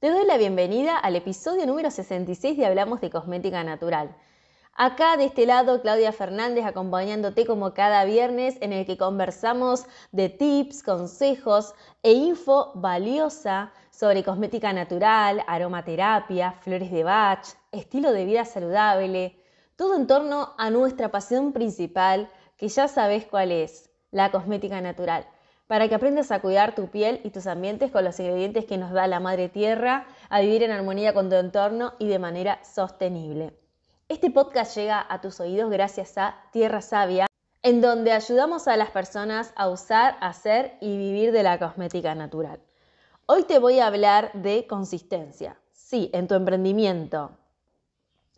Te doy la bienvenida al episodio número 66 de Hablamos de Cosmética Natural. Acá de este lado, Claudia Fernández acompañándote como cada viernes en el que conversamos de tips, consejos e info valiosa sobre cosmética natural, aromaterapia, flores de Bach, estilo de vida saludable, todo en torno a nuestra pasión principal, que ya sabes cuál es, la cosmética natural para que aprendas a cuidar tu piel y tus ambientes con los ingredientes que nos da la madre tierra, a vivir en armonía con tu entorno y de manera sostenible. Este podcast llega a tus oídos gracias a Tierra Sabia, en donde ayudamos a las personas a usar, hacer y vivir de la cosmética natural. Hoy te voy a hablar de consistencia. Sí, en tu emprendimiento.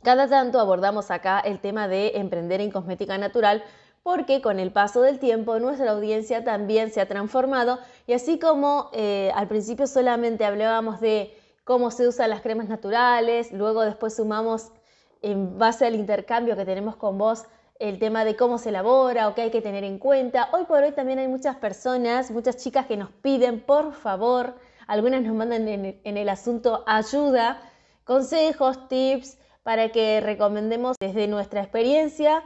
Cada tanto abordamos acá el tema de emprender en cosmética natural porque con el paso del tiempo nuestra audiencia también se ha transformado y así como eh, al principio solamente hablábamos de cómo se usan las cremas naturales, luego después sumamos en base al intercambio que tenemos con vos el tema de cómo se elabora o qué hay que tener en cuenta. Hoy por hoy también hay muchas personas, muchas chicas que nos piden, por favor, algunas nos mandan en, en el asunto ayuda, consejos, tips para que recomendemos desde nuestra experiencia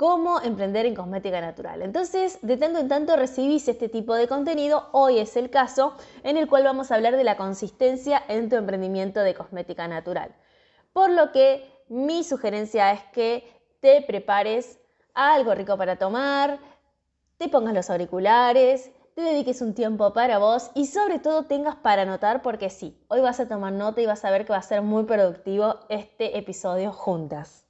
cómo emprender en cosmética natural. Entonces, de tanto en tanto recibís este tipo de contenido, hoy es el caso en el cual vamos a hablar de la consistencia en tu emprendimiento de cosmética natural. Por lo que mi sugerencia es que te prepares algo rico para tomar, te pongas los auriculares, te dediques un tiempo para vos y sobre todo tengas para anotar porque sí, hoy vas a tomar nota y vas a ver que va a ser muy productivo este episodio juntas.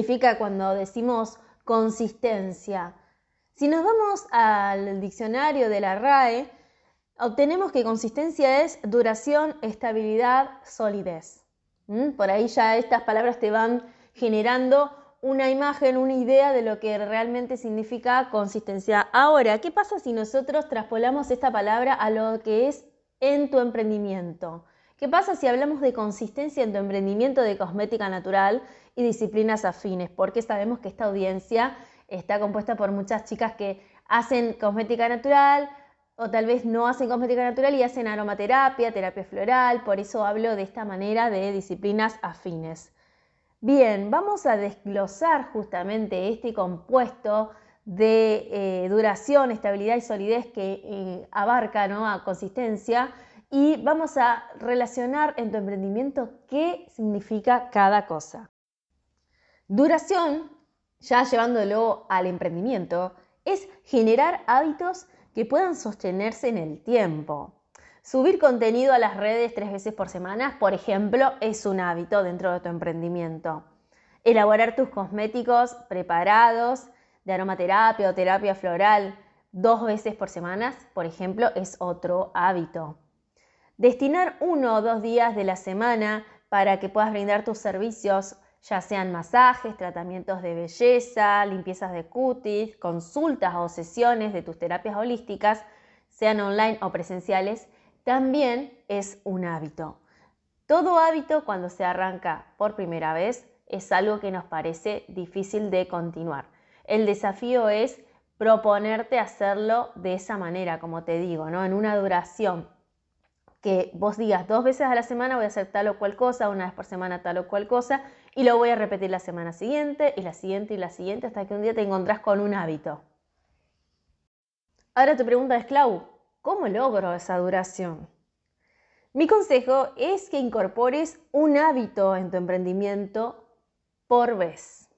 Significa cuando decimos consistencia? Si nos vamos al diccionario de la RAE, obtenemos que consistencia es duración, estabilidad, solidez. ¿Mm? Por ahí ya estas palabras te van generando una imagen, una idea de lo que realmente significa consistencia. Ahora, ¿qué pasa si nosotros traspolamos esta palabra a lo que es en tu emprendimiento? ¿Qué pasa si hablamos de consistencia en tu emprendimiento de cosmética natural y disciplinas afines, porque sabemos que esta audiencia está compuesta por muchas chicas que hacen cosmética natural o tal vez no hacen cosmética natural y hacen aromaterapia, terapia floral, por eso hablo de esta manera de disciplinas afines. Bien, vamos a desglosar justamente este compuesto de eh, duración, estabilidad y solidez que eh, abarca a consistencia y vamos a relacionar en tu emprendimiento qué significa cada cosa. Duración, ya llevándolo al emprendimiento, es generar hábitos que puedan sostenerse en el tiempo. Subir contenido a las redes tres veces por semana, por ejemplo, es un hábito dentro de tu emprendimiento. Elaborar tus cosméticos preparados de aromaterapia o terapia floral dos veces por semana, por ejemplo, es otro hábito. Destinar uno o dos días de la semana para que puedas brindar tus servicios ya sean masajes, tratamientos de belleza, limpiezas de cutis, consultas o sesiones de tus terapias holísticas, sean online o presenciales, también es un hábito. Todo hábito cuando se arranca por primera vez es algo que nos parece difícil de continuar. El desafío es proponerte hacerlo de esa manera, como te digo, ¿no? en una duración que vos digas dos veces a la semana voy a hacer tal o cual cosa, una vez por semana tal o cual cosa, y lo voy a repetir la semana siguiente, y la siguiente, y la siguiente, hasta que un día te encontrás con un hábito. Ahora tu pregunta es, Clau, ¿cómo logro esa duración? Mi consejo es que incorpores un hábito en tu emprendimiento por vez.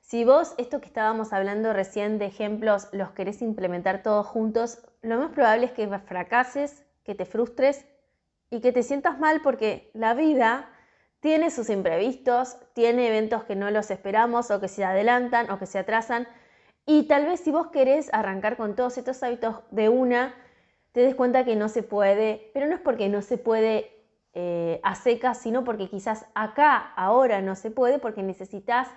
Si vos, esto que estábamos hablando recién de ejemplos, los querés implementar todos juntos, lo más probable es que fracases que te frustres y que te sientas mal porque la vida tiene sus imprevistos, tiene eventos que no los esperamos o que se adelantan o que se atrasan Y tal vez si vos querés arrancar con todos estos hábitos de una, te des cuenta que no se puede, pero no es porque no se puede eh, a secas, sino porque quizás acá, ahora no se puede, porque necesitas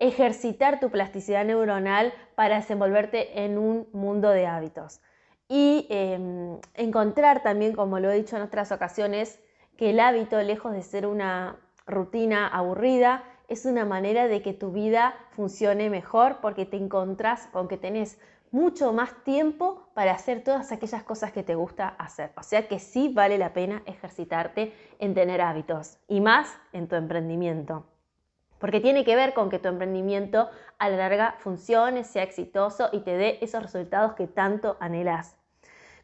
ejercitar tu plasticidad neuronal para desenvolverte en un mundo de hábitos. Y em, encontrar también, como lo he dicho en otras ocasiones, que el hábito, lejos de ser una rutina aburrida, es una manera de que tu vida funcione mejor porque te encontrás con que tenés mucho más tiempo para hacer todas aquellas cosas que te gusta hacer. O sea que sí vale la pena ejercitarte en tener hábitos y más en tu emprendimiento. Porque tiene que ver con que tu emprendimiento a la larga funcione, sea exitoso y te dé esos resultados que tanto anhelas.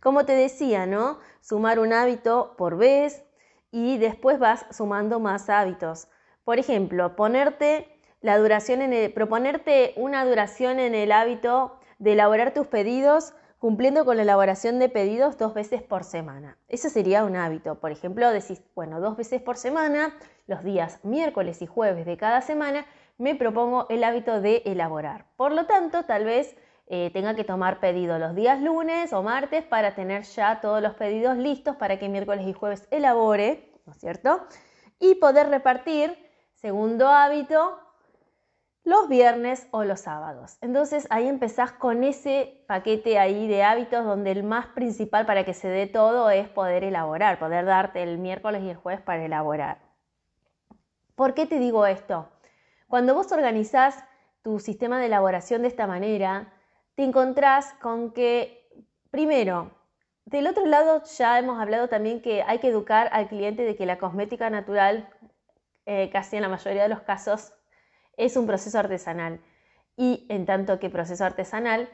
Como te decía, ¿no? Sumar un hábito por vez y después vas sumando más hábitos. Por ejemplo, ponerte la duración en proponerte una duración en el hábito de elaborar tus pedidos cumpliendo con la elaboración de pedidos dos veces por semana. Eso sería un hábito. Por ejemplo, decís, bueno, dos veces por semana, los días miércoles y jueves de cada semana, me propongo el hábito de elaborar. Por lo tanto, tal vez eh, tenga que tomar pedido los días lunes o martes para tener ya todos los pedidos listos para que miércoles y jueves elabore, ¿no es cierto? Y poder repartir, segundo hábito, los viernes o los sábados. Entonces ahí empezás con ese paquete ahí de hábitos donde el más principal para que se dé todo es poder elaborar, poder darte el miércoles y el jueves para elaborar. ¿Por qué te digo esto? Cuando vos organizás tu sistema de elaboración de esta manera, te encontrás con que, primero, del otro lado ya hemos hablado también que hay que educar al cliente de que la cosmética natural, eh, casi en la mayoría de los casos, es un proceso artesanal y en tanto que proceso artesanal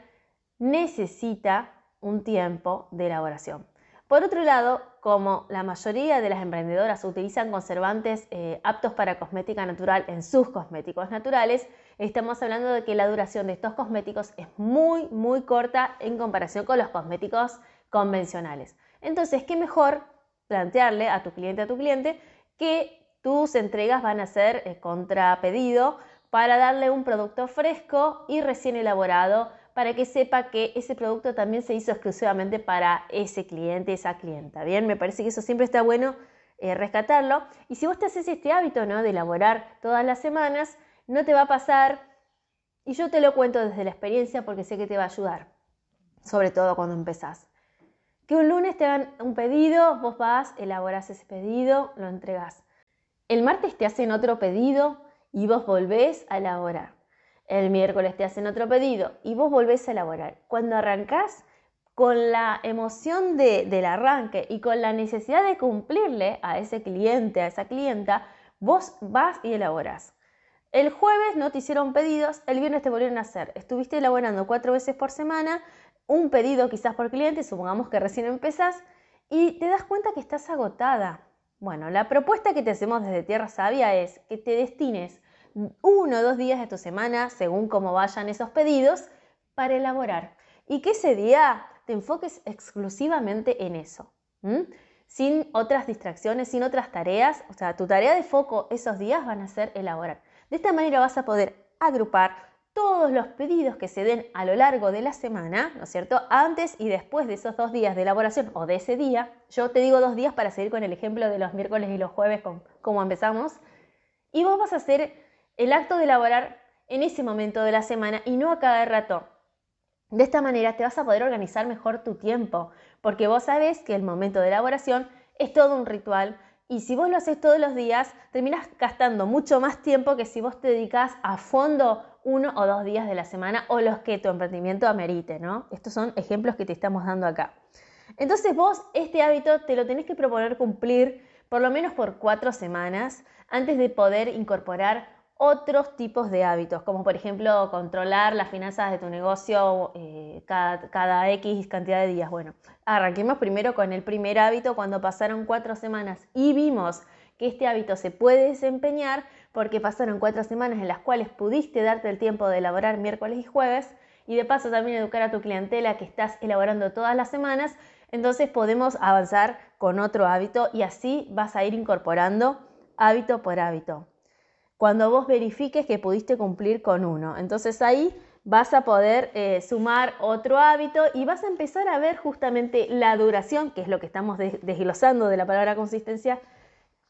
necesita un tiempo de elaboración. Por otro lado, como la mayoría de las emprendedoras utilizan conservantes eh, aptos para cosmética natural en sus cosméticos naturales, estamos hablando de que la duración de estos cosméticos es muy, muy corta en comparación con los cosméticos convencionales. Entonces, ¿qué mejor plantearle a tu cliente, a tu cliente, que tus entregas van a ser eh, contra pedido para darle un producto fresco y recién elaborado para que sepa que ese producto también se hizo exclusivamente para ese cliente, esa clienta. Bien, me parece que eso siempre está bueno eh, rescatarlo. Y si vos te haces este hábito ¿no? de elaborar todas las semanas, no te va a pasar, y yo te lo cuento desde la experiencia porque sé que te va a ayudar, sobre todo cuando empezás. Que un lunes te dan un pedido, vos vas, elaborás ese pedido, lo entregas. El martes te hacen otro pedido, y vos volvés a elaborar. El miércoles te hacen otro pedido y vos volvés a elaborar. Cuando arrancás con la emoción del arranque y con la necesidad de cumplirle a ese cliente, a esa clienta, vos vas y elaborás. El jueves no te hicieron pedidos, el viernes te volvieron a hacer. Estuviste elaborando cuatro veces por semana, un pedido quizás por cliente, supongamos que recién empezás, y te das cuenta que estás agotada. Bueno, la propuesta que te hacemos desde Tierra Sabia es que te destines uno o dos días de tu semana, según cómo vayan esos pedidos, para elaborar. Y que ese día te enfoques exclusivamente en eso, sin otras distracciones, sin otras tareas. O sea, tu tarea de foco esos días van a ser elaborar. De esta manera vas a poder agrupar todos los pedidos que se den a lo largo de la semana, ¿no es cierto? Antes y después de esos dos días de elaboración o de ese día. Yo te digo dos días para seguir con el ejemplo de los miércoles y los jueves, como empezamos. Y vos vas a hacer el acto de elaborar en ese momento de la semana y no a cada rato. De esta manera te vas a poder organizar mejor tu tiempo, porque vos sabés que el momento de elaboración es todo un ritual y si vos lo haces todos los días, terminas gastando mucho más tiempo que si vos te dedicas a fondo uno o dos días de la semana o los que tu emprendimiento amerite, ¿no? Estos son ejemplos que te estamos dando acá. Entonces vos este hábito te lo tenés que proponer cumplir por lo menos por cuatro semanas antes de poder incorporar otros tipos de hábitos, como por ejemplo controlar las finanzas de tu negocio eh, cada, X cantidad de días. Bueno, arranquemos primero con el primer hábito cuando pasaron cuatro semanas y vimos que este hábito se puede desempeñar porque pasaron cuatro semanas en las cuales pudiste darte el tiempo de elaborar miércoles y jueves y de paso también educar a tu clientela que estás elaborando todas las semanas, entonces podemos avanzar con otro hábito y así vas a ir incorporando hábito por hábito cuando vos verifiques que pudiste cumplir con uno. Entonces ahí vas a poder eh, sumar otro hábito y vas a empezar a ver justamente la duración, que es lo que estamos desglosando de la palabra consistencia,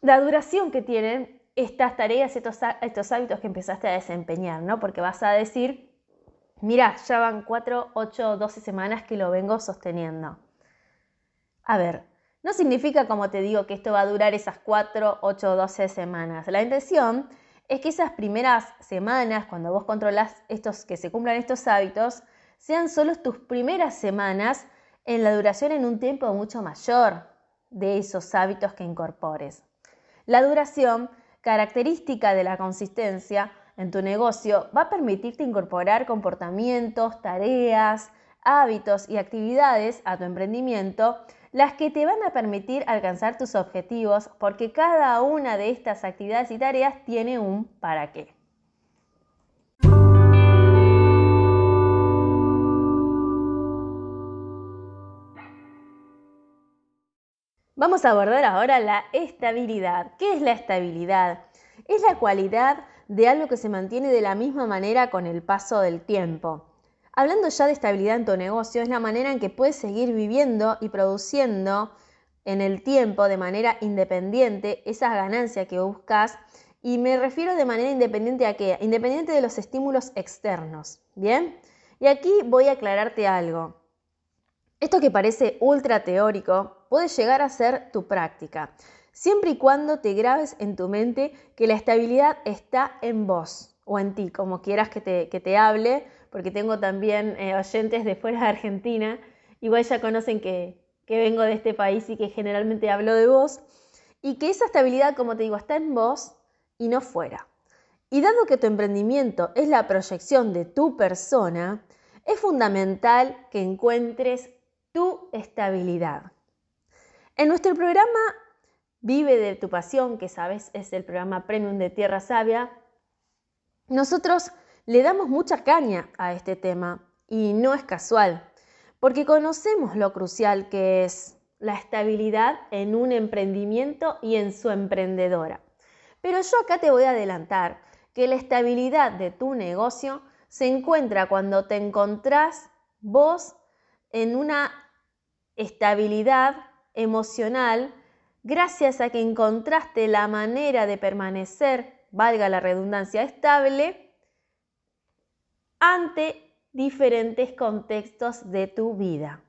la duración que tienen estas tareas, estos, estos hábitos que empezaste a desempeñar, ¿no? Porque vas a decir, mira, ya van 4, 8, 12 semanas que lo vengo sosteniendo. A ver, no significa, como te digo, que esto va a durar esas 4, 8, 12 semanas. La intención es que esas primeras semanas, cuando vos controlas estos, que se cumplan estos hábitos, sean solo tus primeras semanas en la duración en un tiempo mucho mayor de esos hábitos que incorpores. La duración, característica de la consistencia en tu negocio, va a permitirte incorporar comportamientos, tareas, hábitos y actividades a tu emprendimiento las que te van a permitir alcanzar tus objetivos porque cada una de estas actividades y tareas tiene un para qué. Vamos a abordar ahora la estabilidad. ¿Qué es la estabilidad? Es la cualidad de algo que se mantiene de la misma manera con el paso del tiempo. Hablando ya de estabilidad en tu negocio, es la manera en que puedes seguir viviendo y produciendo en el tiempo de manera independiente esas ganancias que buscas. Y me refiero de manera independiente a qué? Independiente de los estímulos externos. ¿Bien? Y aquí voy a aclararte algo. Esto que parece ultra teórico puede llegar a ser tu práctica, siempre y cuando te grabes en tu mente que la estabilidad está en vos o en ti, como quieras que te, que te hable porque tengo también eh, oyentes de fuera de Argentina, igual ya conocen que, que vengo de este país y que generalmente hablo de vos, y que esa estabilidad, como te digo, está en vos y no fuera. Y dado que tu emprendimiento es la proyección de tu persona, es fundamental que encuentres tu estabilidad. En nuestro programa Vive de tu pasión, que sabes es el programa Premium de Tierra Sabia, nosotros le damos mucha caña a este tema y no es casual, porque conocemos lo crucial que es la estabilidad en un emprendimiento y en su emprendedora. Pero yo acá te voy a adelantar que la estabilidad de tu negocio se encuentra cuando te encontrás vos en una estabilidad emocional gracias a que encontraste la manera de permanecer, valga la redundancia, estable ante diferentes contextos de tu vida.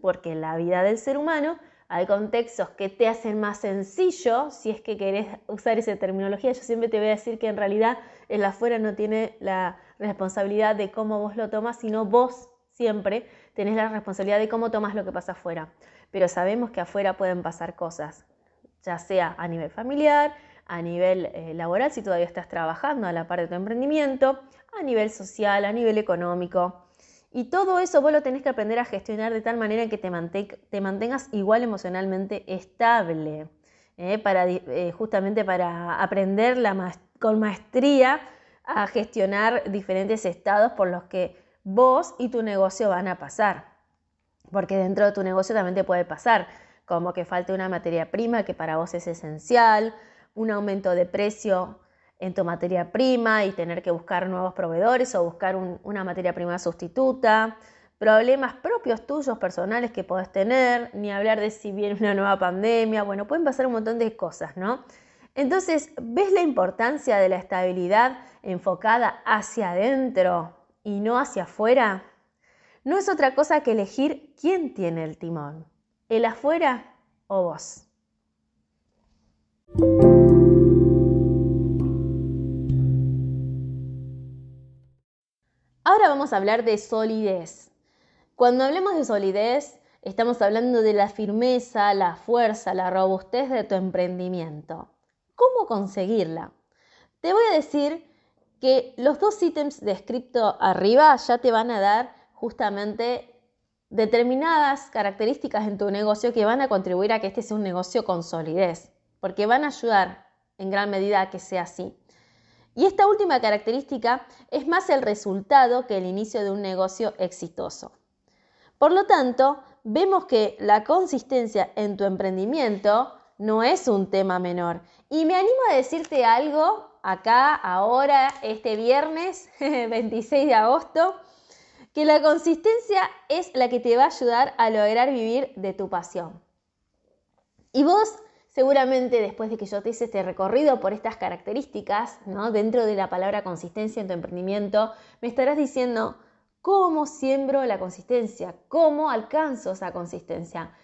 Porque en la vida del ser humano hay contextos que te hacen más sencillo, si es que querés usar esa terminología, yo siempre te voy a decir que en realidad el afuera no tiene la responsabilidad de cómo vos lo tomas, sino vos siempre tenés la responsabilidad de cómo tomas lo que pasa afuera. Pero sabemos que afuera pueden pasar cosas, ya sea a nivel familiar, a nivel eh, laboral, si todavía estás trabajando a la par de tu emprendimiento, a nivel social, a nivel económico. Y todo eso vos lo tenés que aprender a gestionar de tal manera que te, te mantengas igual emocionalmente estable, ¿eh? para, eh, justamente para aprender con maestría a gestionar diferentes estados por los que vos y tu negocio van a pasar. Porque dentro de tu negocio también te puede pasar, como que falte una materia prima que para vos es esencial, un aumento de precio en tu materia prima y tener que buscar nuevos proveedores o buscar una materia prima sustituta, problemas propios tuyos personales que podés tener, ni hablar de si viene una nueva pandemia, bueno, pueden pasar un montón de cosas, ¿no? Entonces, ¿ves la importancia de la estabilidad enfocada hacia adentro y no hacia afuera? No es otra cosa que elegir quién tiene el timón, el afuera o vos. Ahora vamos a hablar de solidez. Cuando hablemos de solidez, estamos hablando de la firmeza, la fuerza, la robustez de tu emprendimiento. ¿Cómo conseguirla? Te voy a decir que los dos ítems descritos arriba ya te van a dar justamente determinadas características en tu negocio que van a contribuir a que este sea un negocio con solidez, porque van a ayudar en gran medida a que sea así. Y esta última característica es más el resultado que el inicio de un negocio exitoso. Por lo tanto, vemos que la consistencia en tu emprendimiento no es un tema menor. Y me animo a decirte algo acá, ahora, este viernes 26 de agosto, que la consistencia es la que te va a ayudar a lograr vivir de tu pasión. Y vos, seguramente después de que yo te hice este recorrido por estas características, ¿no? dentro de la palabra consistencia en tu emprendimiento, me estarás diciendo, ¿cómo siembro la consistencia? ¿Cómo alcanzo esa consistencia?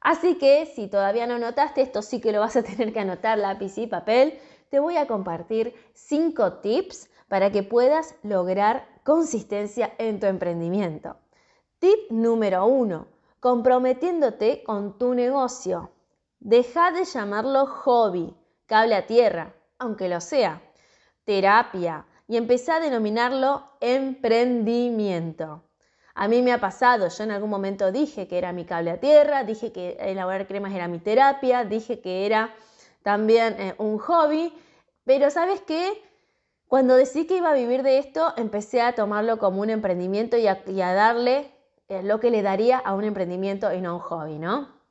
Así que si todavía no notaste, esto sí que lo vas a tener que anotar lápiz y papel, te voy a compartir cinco tips para que puedas lograr consistencia en tu emprendimiento. Tip número uno, comprometiéndote con tu negocio. Deja de llamarlo hobby, cable a tierra, aunque lo sea, terapia, y empezá a denominarlo emprendimiento. A mí me ha pasado, yo en algún momento dije que era mi cable a tierra, dije que elaborar cremas era mi terapia, dije que era también eh, un hobby, pero ¿sabes qué? Cuando decidí que iba a vivir de esto, empecé a tomarlo como un emprendimiento y a, darle eh, lo que le daría a un emprendimiento y no a un hobby, ¿no?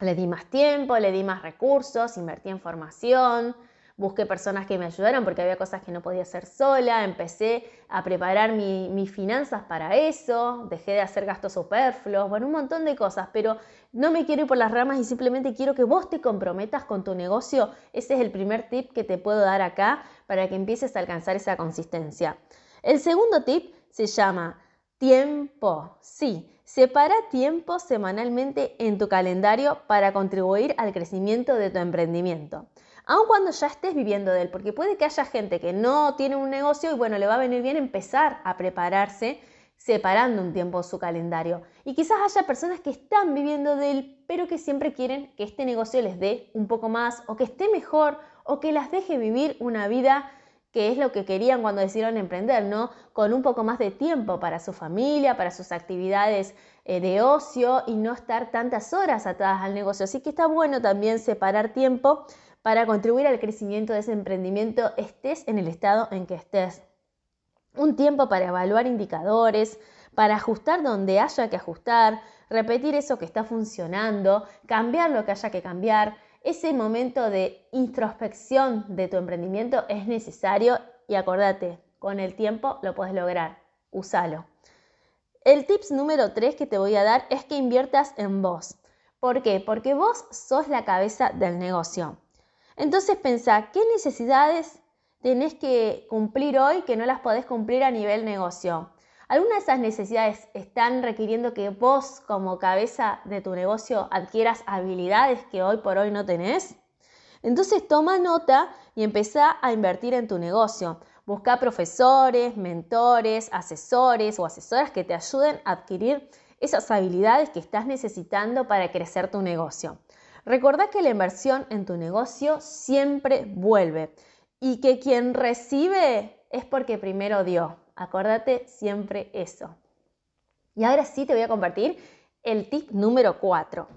Le di más tiempo, le di más recursos, invertí en formación, busqué personas que me ayudaran porque había cosas que no podía hacer sola, empecé a preparar mis finanzas para eso, dejé de hacer gastos superfluos, bueno, un montón de cosas, pero no me quiero ir por las ramas y simplemente quiero que vos te comprometas con tu negocio. Ese es el primer tip que te puedo dar acá para que empieces a alcanzar esa consistencia. El segundo tip se llama tiempo. Sí, separa tiempo semanalmente en tu calendario para contribuir al crecimiento de tu emprendimiento aun cuando ya estés viviendo de él, porque puede que haya gente que no tiene un negocio y bueno, le va a venir bien empezar a prepararse separando un tiempo su calendario. Y quizás haya personas que están viviendo de él, pero que siempre quieren que este negocio les dé un poco más o que esté mejor o que las deje vivir una vida que es lo que querían cuando decidieron emprender, ¿no? Con un poco más de tiempo para su familia, para sus actividades eh, de ocio y no estar tantas horas atadas al negocio. Así que está bueno también separar tiempo para contribuir al crecimiento de ese emprendimiento, estés en el estado en que estés. Un tiempo para evaluar indicadores, para ajustar donde haya que ajustar, repetir eso que está funcionando, cambiar lo que haya que cambiar. Ese momento de introspección de tu emprendimiento es necesario y acordate, con el tiempo lo puedes lograr. Úsalo. El tips número 3 que te voy a dar es que inviertas en vos. ¿Por qué? Porque vos sos la cabeza del negocio. Entonces pensá, ¿qué necesidades tenés que cumplir hoy que no las podés cumplir a nivel negocio? ¿Alguna de esas necesidades están requiriendo que vos como cabeza de tu negocio adquieras habilidades que hoy por hoy no tenés? Entonces toma nota y empezá a invertir en tu negocio. Busca profesores, mentores, asesores o asesoras que te ayuden a adquirir esas habilidades que estás necesitando para crecer tu negocio. Recordá que la inversión en tu negocio siempre vuelve y que quien recibe es porque primero dio. Acordate siempre eso. Y ahora sí te voy a compartir el tip número 4.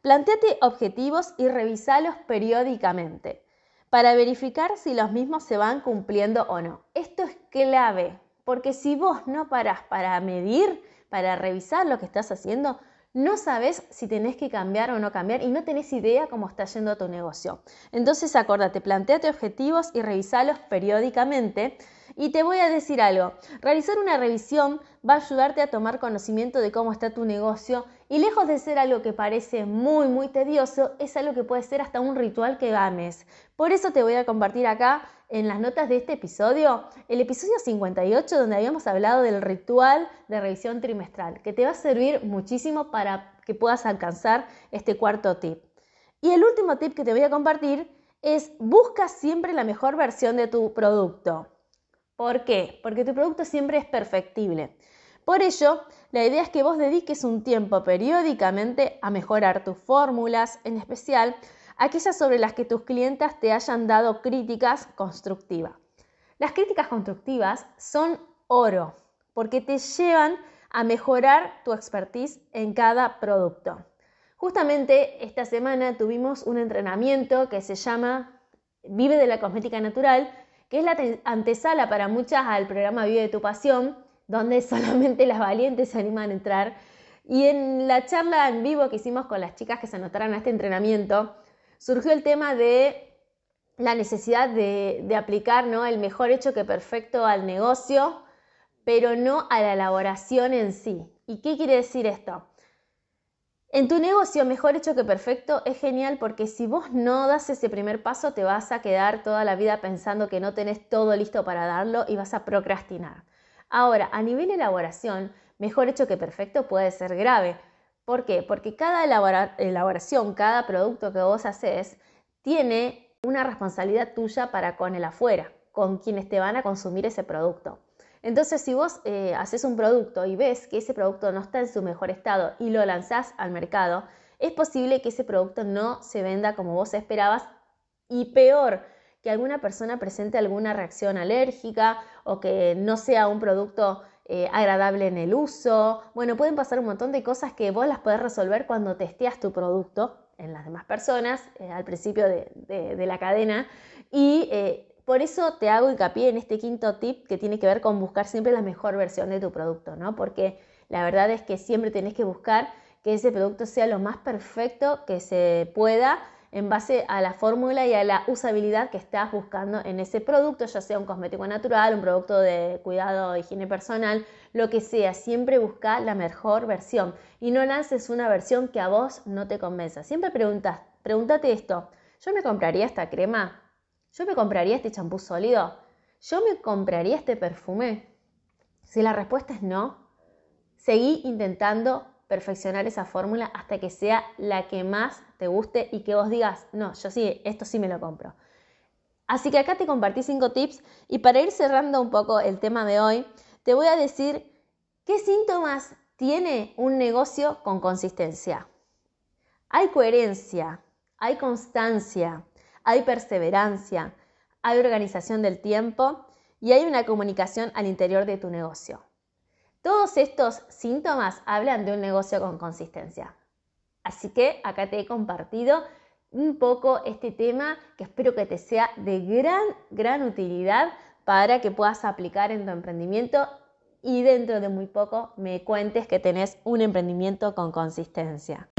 Planteate objetivos y revisalos periódicamente para verificar si los mismos se van cumpliendo o no. Esto es clave, porque si vos no parás para medir, para revisar lo que estás haciendo, no sabes si tenés que cambiar o no cambiar y no tenés idea cómo está yendo tu negocio. Entonces, acordate, planteate objetivos y revisalos periódicamente. Y te voy a decir algo, realizar una revisión va a ayudarte a tomar conocimiento de cómo está tu negocio y lejos de ser algo que parece muy, muy tedioso, es algo que puede ser hasta un ritual que ames. Por eso te voy a compartir acá en las notas de este episodio, el episodio 58 donde habíamos hablado del ritual de revisión trimestral, que te va a servir muchísimo para que puedas alcanzar este cuarto tip. Y el último tip que te voy a compartir es busca siempre la mejor versión de tu producto. ¿Por qué? Porque tu producto siempre es perfectible. Por ello, la idea es que vos dediques un tiempo periódicamente a mejorar tus fórmulas, en especial aquellas sobre las que tus clientas te hayan dado críticas constructivas. Las críticas constructivas son oro porque te llevan a mejorar tu expertise en cada producto. Justamente esta semana tuvimos un entrenamiento que se llama Vive de la Cosmética Natural, que es la antesala para muchas al programa Vive de tu Pasión, donde solamente las valientes se animan a entrar. Y en la charla en vivo que hicimos con las chicas que se anotaron a este entrenamiento, surgió el tema de la necesidad de, aplicar ¿no? el mejor hecho que perfecto al negocio, pero no a la elaboración en sí. ¿Y qué quiere decir esto? En tu negocio, mejor hecho que perfecto, es genial porque si vos no das ese primer paso, te vas a quedar toda la vida pensando que no tenés todo listo para darlo y vas a procrastinar. Ahora, a nivel elaboración, mejor hecho que perfecto puede ser grave. ¿Por qué? Porque cada elaboración, cada producto que vos haces, tiene una responsabilidad tuya para con el afuera, con quienes te van a consumir ese producto. Entonces, si vos eh, haces un producto y ves que ese producto no está en su mejor estado y lo lanzás al mercado, es posible que ese producto no se venda como vos esperabas y peor, que alguna persona presente alguna reacción alérgica o que no sea un producto eh, agradable en el uso. Bueno, pueden pasar un montón de cosas que vos las podés resolver cuando testeas tu producto en las demás personas eh, al principio de, la cadena y por eso te hago hincapié en este quinto tip que tiene que ver con buscar siempre la mejor versión de tu producto, ¿no? Porque la verdad es que siempre tenés que buscar que ese producto sea lo más perfecto que se pueda en base a la fórmula y a la usabilidad que estás buscando en ese producto, ya sea un cosmético natural, un producto de cuidado higiene personal, lo que sea, siempre busca la mejor versión y no lances una versión que a vos no te convenza. Siempre preguntas, pregúntate esto, ¿yo me compraría esta crema? ¿Yo me compraría este champú sólido? ¿Yo me compraría este perfume? Si la respuesta es no, seguí intentando perfeccionar esa fórmula hasta que sea la que más te guste y que vos digas, no, yo sí, esto sí me lo compro. Así que acá te compartí cinco tips y para ir cerrando un poco el tema de hoy, te voy a decir qué síntomas tiene un negocio con consistencia. Hay coherencia, hay constancia, hay perseverancia, hay organización del tiempo y hay una comunicación al interior de tu negocio. Todos estos síntomas hablan de un negocio con consistencia. Así que acá te he compartido un poco este tema que espero que te sea de gran, gran utilidad para que puedas aplicar en tu emprendimiento y dentro de muy poco me cuentes que tenés un emprendimiento con consistencia.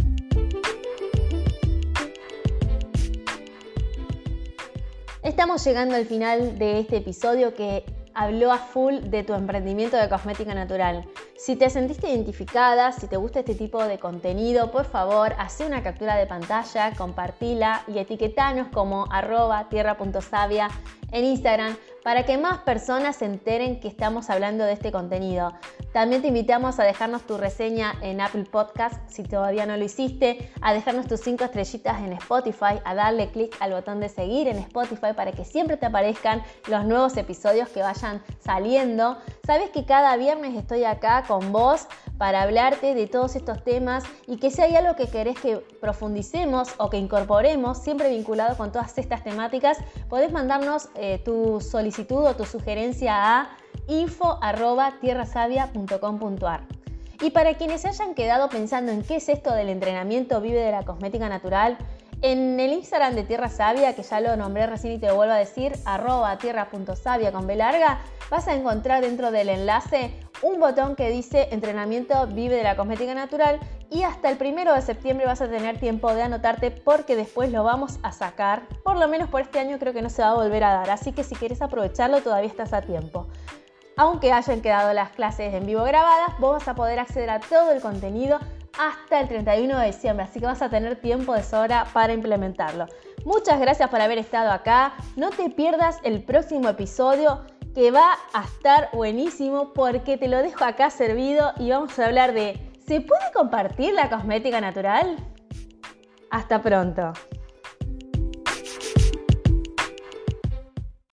Estamos llegando al final de este episodio que habló a full de tu emprendimiento de cosmética natural. Si te sentiste identificada, si te gusta este tipo de contenido, por favor, haz una captura de pantalla, compartila y etiquetanos como arroba tierra.savia en Instagram para que más personas se enteren que estamos hablando de este contenido. También te invitamos a dejarnos tu reseña en Apple Podcast si todavía no lo hiciste, a dejarnos tus 5 estrellitas en Spotify, a darle clic al botón de seguir en Spotify para que siempre te aparezcan los nuevos episodios que vayan saliendo. Sabes que cada viernes estoy acá con vos para hablarte de todos estos temas y que si hay algo que querés que profundicemos o que incorporemos, siempre vinculado con todas estas temáticas, podés mandarnos eh, tu solicitud o tu sugerencia a info.tierrasavia.com.ar. Y para quienes se hayan quedado pensando en qué es esto del entrenamiento Vive de la Cosmética Natural, en el Instagram de Tierra Sabia, que ya lo nombré recién y te vuelvo a decir, arroba tierra.savia con B vas a encontrar dentro del enlace un botón que dice entrenamiento vive de la cosmética natural y hasta el primero de septiembre vas a tener tiempo de anotarte porque después lo vamos a sacar. Por lo menos por este año creo que no se va a volver a dar, así que si quieres aprovecharlo todavía estás a tiempo. Aunque hayan quedado las clases en vivo grabadas, vos vas a poder acceder a todo el contenido hasta el 31 de diciembre, así que vas a tener tiempo de sobra para implementarlo. Muchas gracias por haber estado acá. No te pierdas el próximo episodio que va a estar buenísimo porque te lo dejo acá servido y vamos a hablar de ¿se puede compartir la cosmética natural? Hasta pronto.